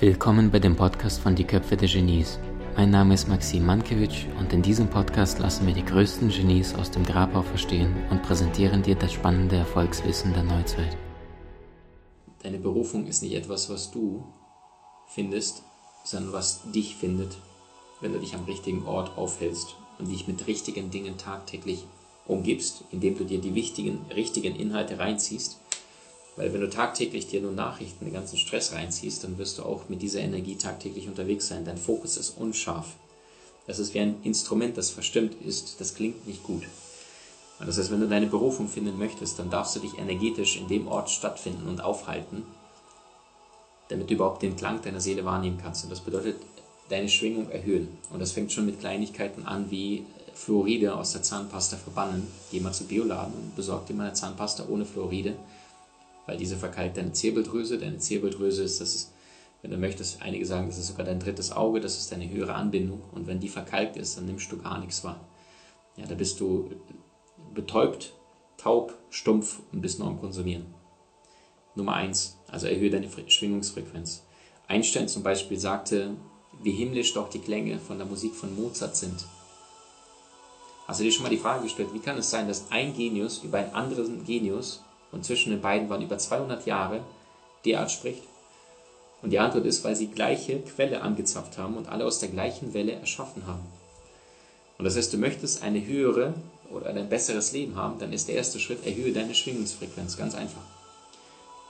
Willkommen bei dem Podcast von Die Köpfe der Genies. Mein Name ist Maxim Mankewitsch und in diesem Podcast lassen wir die größten Genies aus dem Grabau verstehen und präsentieren dir das spannende Erfolgswissen der Neuzeit. Deine Berufung ist nicht etwas, was du findest, sondern was dich findet, wenn du dich am richtigen Ort aufhältst und dich mit richtigen Dingen tagtäglich umgibst, indem du dir die wichtigen, richtigen Inhalte reinziehst weil wenn du tagtäglich dir nur Nachrichten, den ganzen Stress reinziehst, dann wirst du auch mit dieser Energie tagtäglich unterwegs sein. Dein Fokus ist unscharf. Das ist wie ein Instrument, das verstimmt ist. Das klingt nicht gut. Das heißt, wenn du deine Berufung finden möchtest, dann darfst du dich energetisch in dem Ort stattfinden und aufhalten, damit du überhaupt den Klang deiner Seele wahrnehmen kannst. Und das bedeutet, deine Schwingung erhöhen. Und das fängt schon mit Kleinigkeiten an, wie Fluoride aus der Zahnpasta verbannen. Geh mal zu Bioladen und besorg dir mal eine Zahnpasta ohne Fluoride weil diese verkalkt deine Zirbeldrüse. Deine Zirbeldrüse ist, das ist, wenn du möchtest, einige sagen, das ist sogar dein drittes Auge, das ist deine höhere Anbindung. Und wenn die verkalkt ist, dann nimmst du gar nichts wahr. Ja, da bist du betäubt, taub, stumpf und bist nur am Konsumieren. Nummer eins, also erhöhe deine Schwingungsfrequenz. Einstein zum Beispiel sagte, wie himmlisch doch die Klänge von der Musik von Mozart sind. Hast du dir schon mal die Frage gestellt, wie kann es sein, dass ein Genius über einen anderen Genius und zwischen den beiden waren über 200 Jahre, derart spricht? Und die Antwort ist, weil sie gleiche Quelle angezapft haben und alle aus der gleichen Welle erschaffen haben. Und das heißt, du möchtest eine höhere oder ein besseres Leben haben, dann ist der erste Schritt, erhöhe deine Schwingungsfrequenz. Ganz einfach.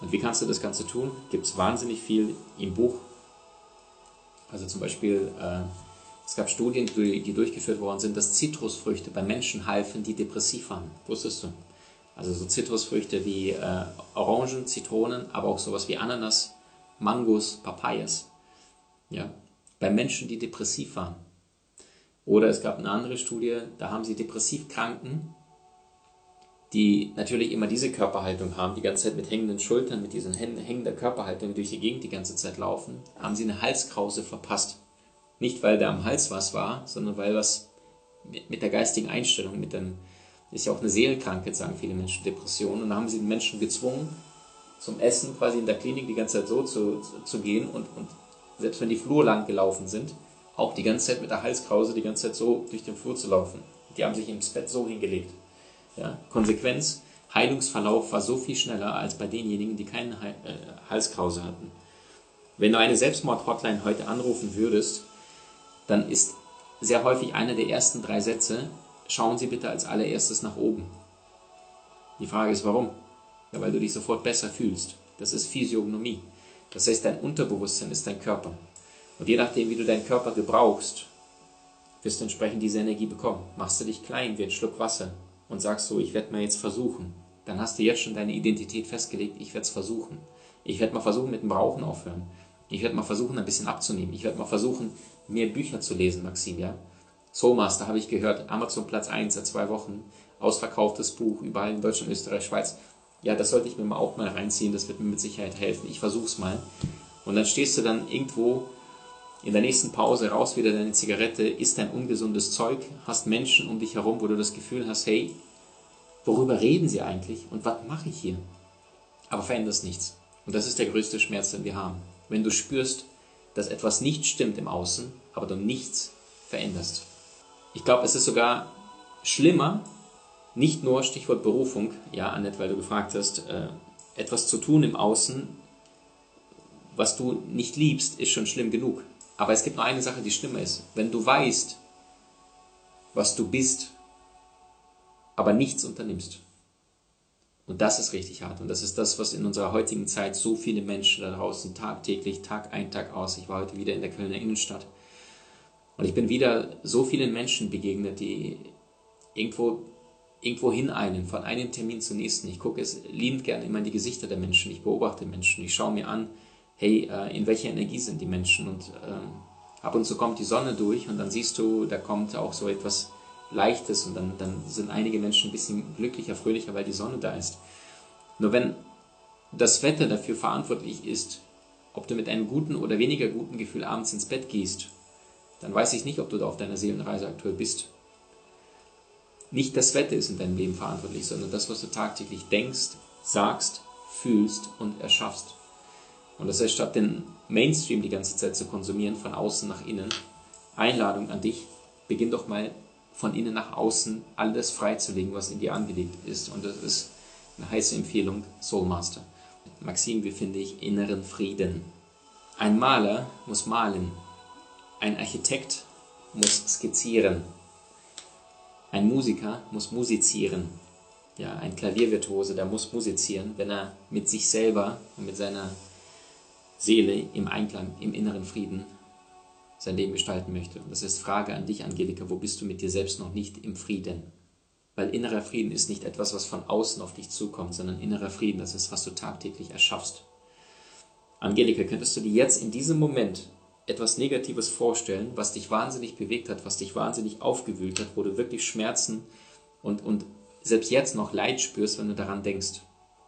Und wie kannst du das Ganze tun? Gibt es wahnsinnig viel im Buch. Also zum Beispiel, äh, es gab Studien, die, durchgeführt worden sind, dass Zitrusfrüchte bei Menschen halfen, die depressiv waren. Wusstest du? Also so Zitrusfrüchte wie äh, Orangen, Zitronen, aber auch sowas wie Ananas, Mangos, Papayas. Ja, bei Menschen, die depressiv waren. Oder es gab eine andere Studie, da haben sie Depressivkranken, die natürlich immer diese Körperhaltung haben, die ganze Zeit mit hängenden Schultern, mit diesen hängender Körperhaltung durch die Gegend die ganze Zeit laufen, haben sie eine Halskrause verpasst. Nicht, weil da am Hals was war, sondern weil was mit der geistigen Einstellung, mit dem, ist ja auch eine Seelenkrankheit, sagen viele Menschen, Depression. Und da haben sie den Menschen gezwungen, zum Essen quasi in der Klinik die ganze Zeit so zu, zu gehen und, und selbst wenn die Flur lang gelaufen sind, auch die ganze Zeit mit der Halskrause die ganze Zeit so durch den Flur zu laufen. Die haben sich ins Bett so hingelegt. Ja, Konsequenz, Heilungsverlauf war so viel schneller als bei denjenigen, die keine äh, Halskrause hatten. Wenn du eine Selbstmord-Hotline heute anrufen würdest, dann ist sehr häufig einer der ersten drei Sätze, schauen Sie bitte als allererstes nach oben. Die Frage ist, warum? Ja, weil du dich sofort besser fühlst. Das ist Physiognomie. Das heißt, dein Unterbewusstsein ist dein Körper. Und je nachdem, wie du deinen Körper gebrauchst, wirst du entsprechend diese Energie bekommen. Machst du dich klein wie ein Schluck Wasser und sagst so, ich werde mal jetzt versuchen, dann hast du jetzt schon deine Identität festgelegt, ich werde es versuchen. Ich werde mal versuchen, mit dem Rauchen aufhören. Ich werde mal versuchen, ein bisschen abzunehmen. Ich werde mal versuchen, mehr Bücher zu lesen, Maxim, ja? Soulmaster habe ich gehört, Amazon Platz 1 seit zwei Wochen, ausverkauftes Buch, überall in Deutschland, Österreich, Schweiz. Ja, das sollte ich mir mal auch mal reinziehen, das wird mir mit Sicherheit helfen. Ich versuch's mal. Und dann stehst du dann irgendwo in der nächsten Pause raus wieder deine Zigarette, isst dein ungesundes Zeug, hast Menschen um dich herum, wo du das Gefühl hast, hey, worüber reden sie eigentlich und was mache ich hier? Aber veränderst nichts. Und das ist der größte Schmerz, den wir haben. Wenn du spürst, dass etwas nicht stimmt im Außen, aber du nichts veränderst. Ich glaube, es ist sogar schlimmer, nicht nur Stichwort Berufung, ja, Annette, weil du gefragt hast, äh, etwas zu tun im Außen, was du nicht liebst, ist schon schlimm genug. Aber es gibt noch eine Sache, die schlimmer ist. Wenn du weißt, was du bist, aber nichts unternimmst. Und das ist richtig hart. Und das ist das, was in unserer heutigen Zeit so viele Menschen da draußen tagtäglich, Tag ein, Tag aus. Ich war heute wieder in der Kölner Innenstadt und ich bin wieder so vielen Menschen begegnet, die irgendwo, irgendwo hineilen, von einem Termin zum nächsten. Ich gucke es liebend gerne immer in die Gesichter der Menschen. Ich beobachte Menschen. Ich schaue mir an, hey, äh, in welcher Energie sind die Menschen? Und ähm, ab und zu kommt die Sonne durch und dann siehst du, da kommt auch so etwas Leichtes und dann, dann sind einige Menschen ein bisschen glücklicher, fröhlicher, weil die Sonne da ist. Nur wenn das Wetter dafür verantwortlich ist, ob du mit einem guten oder weniger guten Gefühl abends ins Bett gehst dann weiß ich nicht, ob du da auf deiner Seelenreise aktuell bist. Nicht das Wetter ist in deinem Leben verantwortlich, sondern das, was du tagtäglich denkst, sagst, fühlst und erschaffst. Und das heißt, statt den Mainstream die ganze Zeit zu konsumieren, von außen nach innen. Einladung an dich, beginn doch mal von innen nach außen alles freizulegen, was in dir angelegt ist. Und das ist eine heiße Empfehlung, Soulmaster. Maxim, wie finde ich inneren Frieden? Ein Maler muss malen. Ein Architekt muss skizzieren. Ein Musiker muss musizieren. Ja, ein Klaviervirtuose, der muss musizieren, wenn er mit sich selber und mit seiner Seele im Einklang, im inneren Frieden sein Leben gestalten möchte. Und das ist Frage an dich, Angelika, wo bist du mit dir selbst noch nicht im Frieden? Weil innerer Frieden ist nicht etwas, was von außen auf dich zukommt, sondern innerer Frieden, das ist, was du tagtäglich erschaffst. Angelika, könntest du dir jetzt in diesem Moment etwas Negatives vorstellen, was dich wahnsinnig bewegt hat, was dich wahnsinnig aufgewühlt hat, wo du wirklich Schmerzen und, und selbst jetzt noch Leid spürst, wenn du daran denkst.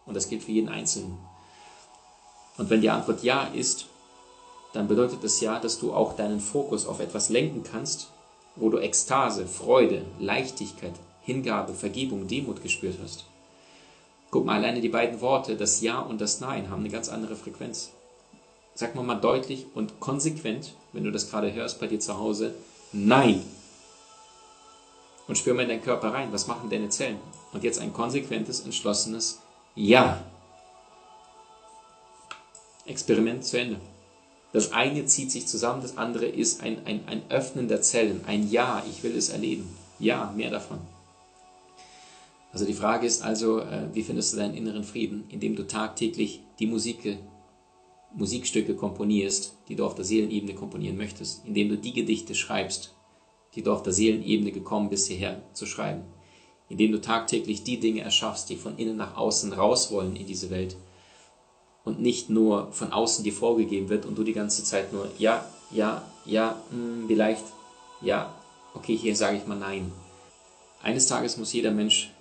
Und das gilt für jeden Einzelnen. Und wenn die Antwort ja ist, dann bedeutet das ja, dass du auch deinen Fokus auf etwas lenken kannst, wo du Ekstase, Freude, Leichtigkeit, Hingabe, Vergebung, Demut gespürt hast. Guck mal, alleine die beiden Worte, das Ja und das Nein, haben eine ganz andere Frequenz. Sag mal mal deutlich und konsequent, wenn du das gerade hörst bei dir zu Hause, Nein. Und spür mal in deinen Körper rein, was machen deine Zellen? Und jetzt ein konsequentes, entschlossenes Ja. Experiment zu Ende. Das eine zieht sich zusammen, das andere ist ein, ein, ein Öffnen der Zellen, ein Ja, ich will es erleben. Ja, mehr davon. Also die Frage ist also, äh, wie findest du deinen inneren Frieden, indem du tagtäglich die Musik, Musikstücke komponierst, die du auf der Seelenebene komponieren möchtest, indem du die Gedichte schreibst, die du auf der Seelenebene gekommen bist, hierher zu schreiben, indem du tagtäglich die Dinge erschaffst, die von innen nach außen raus wollen in diese Welt und nicht nur von außen dir vorgegeben wird und du die ganze Zeit nur ja, ja, ja, mh, hm, vielleicht, ja, okay, hier sage ich mal nein. Eines Tages muss jeder Mensch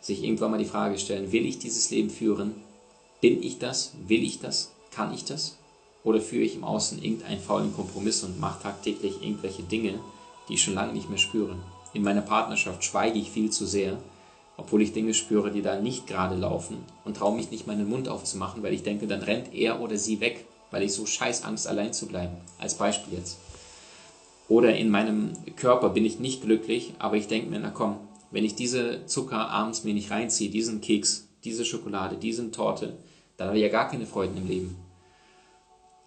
sich irgendwann mal die Frage stellen, will ich dieses Leben führen? Bin ich das? Will ich das? Kann ich das? Oder führe ich im Außen irgendeinen faulen Kompromiss und mache tagtäglich irgendwelche Dinge, die ich schon lange nicht mehr spüre? In meiner Partnerschaft schweige ich viel zu sehr, obwohl ich Dinge spüre, die da nicht gerade laufen und traue mich nicht meinen Mund aufzumachen, weil ich denke, dann rennt er oder sie weg, weil ich so scheiß Angst allein zu bleiben. Als Beispiel jetzt. Oder in meinem Körper bin ich nicht glücklich, aber ich denke mir, na komm, wenn ich diese Zucker abends mir nicht reinziehe, diesen Keks, diese Schokolade, diese Torte, dann habe ich ja gar keine Freuden im Leben.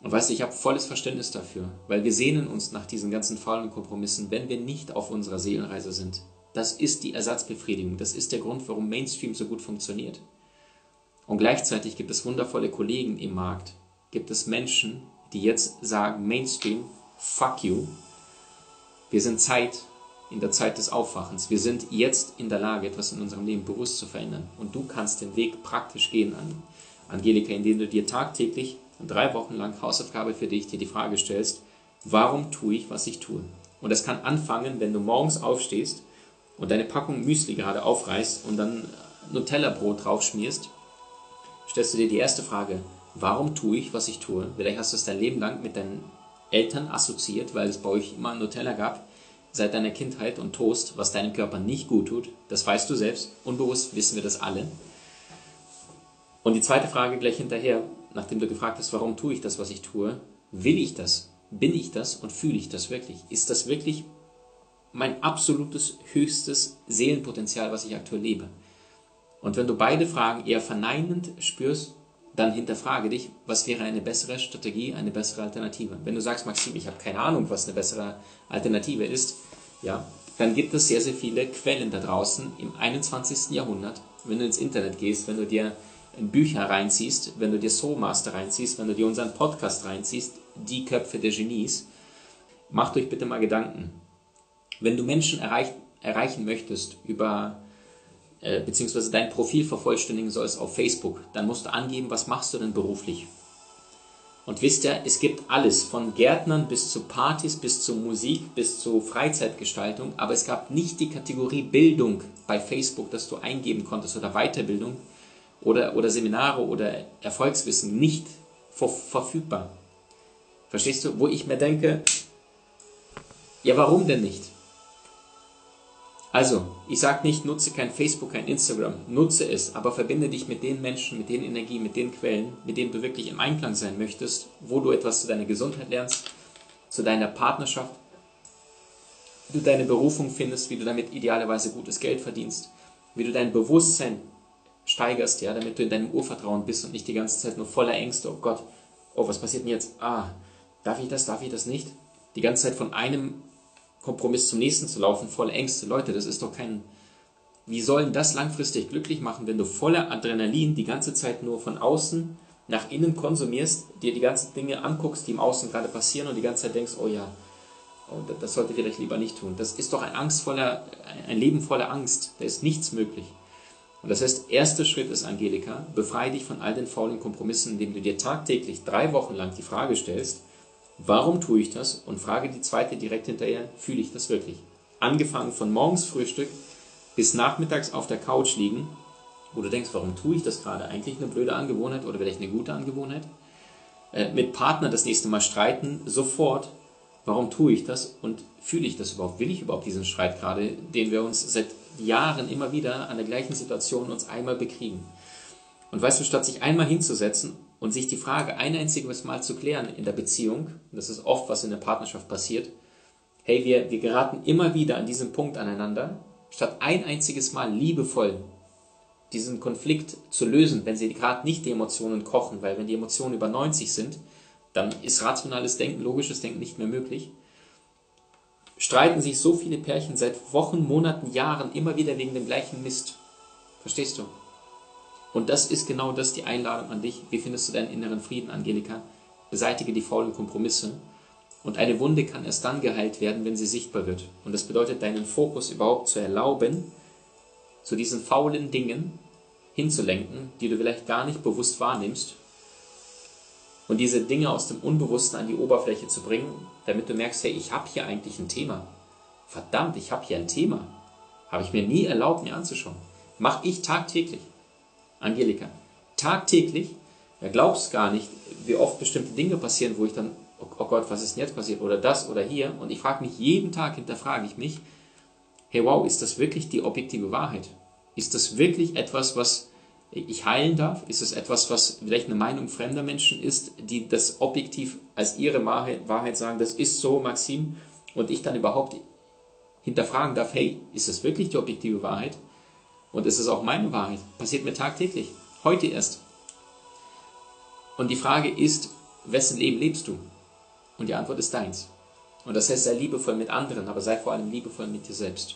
Und weißt du, ich habe volles Verständnis dafür, weil wir sehnen uns nach diesen ganzen faulen Kompromissen, wenn wir nicht auf unserer Seelenreise sind. Das ist die Ersatzbefriedigung. Das ist der Grund, warum Mainstream so gut funktioniert. Und gleichzeitig gibt es wundervolle Kollegen im Markt. Gibt es Menschen, die jetzt sagen, Mainstream, fuck you. Wir sind Zeit, in der Zeit des Aufwachens. Wir sind jetzt in der Lage, etwas in unserem Leben bewusst zu verändern. Und du kannst den Weg praktisch gehen, Angelika, indem du dir tagtäglich drei Wochen lang Hausaufgabe für dich dir die Frage stellst, warum tue ich, was ich tue? Und das kann anfangen, wenn du morgens aufstehst und deine Packung Müsli gerade aufreißt und dann Nutella-Brot drauf schmierst, stellst du dir die erste Frage, warum tue ich, was ich tue? Vielleicht hast du es dein Leben lang mit deinen Eltern assoziiert, weil es bei euch immer Nutella gab seit deiner Kindheit und Toast, was deinem Körper nicht gut tut. Das weißt du selbst. Unbewusst wissen wir das alle. Und die zweite Frage gleich hinterher, nachdem du gefragt hast, warum tue ich das, was ich tue, will ich das? Bin ich das und fühle ich das wirklich? Ist das wirklich mein absolutes höchstes Seelenpotenzial, was ich aktuell lebe? Und wenn du beide Fragen eher verneinend spürst, dann hinterfrage dich, was wäre eine bessere Strategie, eine bessere Alternative. Wenn du sagst, Maxim, ich habe keine Ahnung, was eine bessere Alternative ist, ja, dann gibt es sehr, sehr viele Quellen da draußen im 21. Jahrhundert. Wenn du ins Internet gehst, wenn du dir Bücher reinziehst, wenn du dir Soulmaster reinziehst, wenn du dir unseren Podcast reinziehst, die Köpfe der Genies, macht euch bitte mal Gedanken. Wenn du Menschen erreich, erreichen möchtest über äh, beziehungsweise dein Profil vervollständigen sollst auf Facebook, dann musst du angeben, was machst du denn beruflich. Und wisst ihr, es gibt alles, von Gärtnern bis zu Partys, bis zu Musik, bis zu Freizeitgestaltung, aber es gab nicht die Kategorie Bildung bei Facebook, dass du eingeben konntest oder Weiterbildung oder, oder Seminare oder Erfolgswissen nicht ver verfügbar. Verstehst du? Wo ich mir denke, ja, warum denn nicht? Also, ich sage nicht, nutze kein Facebook, kein Instagram, nutze es, aber verbinde dich mit den Menschen, mit den Energien, mit den Quellen, mit denen du wirklich im Einklang sein möchtest, wo du etwas zu deiner Gesundheit lernst, zu deiner Partnerschaft, wie du deine Berufung findest, wie du damit idealerweise gutes Geld verdienst, wie du dein Bewusstsein steigerst, ja, damit du in deinem Urvertrauen bist und nicht die ganze Zeit nur voller Ängste, oh Gott, oh, was passiert denn jetzt? Ah, darf ich das, darf ich das nicht? Die ganze Zeit von einem Kompromiss zum nächsten zu laufen, voller Ängste. Leute, das ist doch kein. Wie sollen das langfristig glücklich machen, wenn du voller Adrenalin die ganze Zeit nur von außen nach innen konsumierst, dir die ganzen Dinge anguckst, die im Außen gerade passieren und die ganze Zeit denkst, oh ja, oh, das sollte vielleicht lieber nicht tun. Das ist doch ein angstvoller, ein Leben voller Angst. Da ist nichts möglich. Und das heißt, erster Schritt ist, Angelika, befreie dich von all den faulen Kompromissen, indem du dir tagtäglich drei Wochen lang die Frage stellst, Warum tue ich das? Und frage die zweite direkt hinterher, fühle ich das wirklich? Angefangen von morgens Frühstück bis nachmittags auf der Couch liegen, wo du denkst, warum tue ich das gerade? Eigentlich eine blöde Angewohnheit oder vielleicht eine gute Angewohnheit? Äh, mit Partner das nächste Mal streiten, sofort, warum tue ich das? Und fühle ich das überhaupt? Will ich überhaupt diesen Streit gerade, den wir uns seit Jahren immer wieder an der gleichen Situation uns einmal bekriegen? Und weißt du, statt sich einmal hinzusetzen und sich die Frage ein einziges Mal zu klären in der Beziehung, das ist oft, was in der Partnerschaft passiert, hey, wir, wir geraten immer wieder an diesem Punkt aneinander, statt ein einziges Mal liebevoll diesen Konflikt zu lösen, wenn sie gerade nicht die Emotionen kochen, weil wenn die Emotionen über 90 sind, dann ist rationales Denken, logisches Denken nicht mehr möglich. Streiten sich so viele Pärchen seit Wochen, Monaten, Jahren immer wieder wegen dem gleichen Mist. Verstehst du? Und das ist genau das, die Einladung an dich. Wie findest du deinen inneren Frieden, Angelika? Beseitige die faulen Kompromisse. Und eine Wunde kann erst dann geheilt werden, wenn sie sichtbar wird. Und das bedeutet, deinen Fokus überhaupt zu erlauben, zu diesen faulen Dingen hinzulenken, die du vielleicht gar nicht bewusst wahrnimmst. Und diese Dinge aus dem Unbewussten an die Oberfläche zu bringen, damit du merkst, hey, ich habe hier eigentlich ein Thema. Verdammt, ich habe hier ein Thema. Habe ich mir nie erlaubt, mir anzuschauen. Mache ich tagtäglich. Angelika, tagtäglich, du glaubst gar nicht, wie oft bestimmte Dinge passieren, wo ich dann, oh, oh Gott, was ist denn jetzt passiert? Oder das oder hier. Und ich frage mich jeden Tag, hinterfrage ich mich, hey wow, ist das wirklich die objektive Wahrheit? Ist das wirklich etwas, was ich heilen darf? Ist es etwas, was vielleicht eine Meinung fremder Menschen ist, die das objektiv als ihre Wahrheit sagen, das ist so, Maxim, und ich dann überhaupt hinterfragen darf, hey, ist das wirklich die objektive Wahrheit? Und es ist auch meine Wahrheit. Passiert mir tagtäglich. Heute erst. Und die Frage ist, wessen Leben lebst du? Und die Antwort ist deins. Und das heißt, sei liebevoll mit anderen, aber sei vor allem liebevoll mit dir selbst.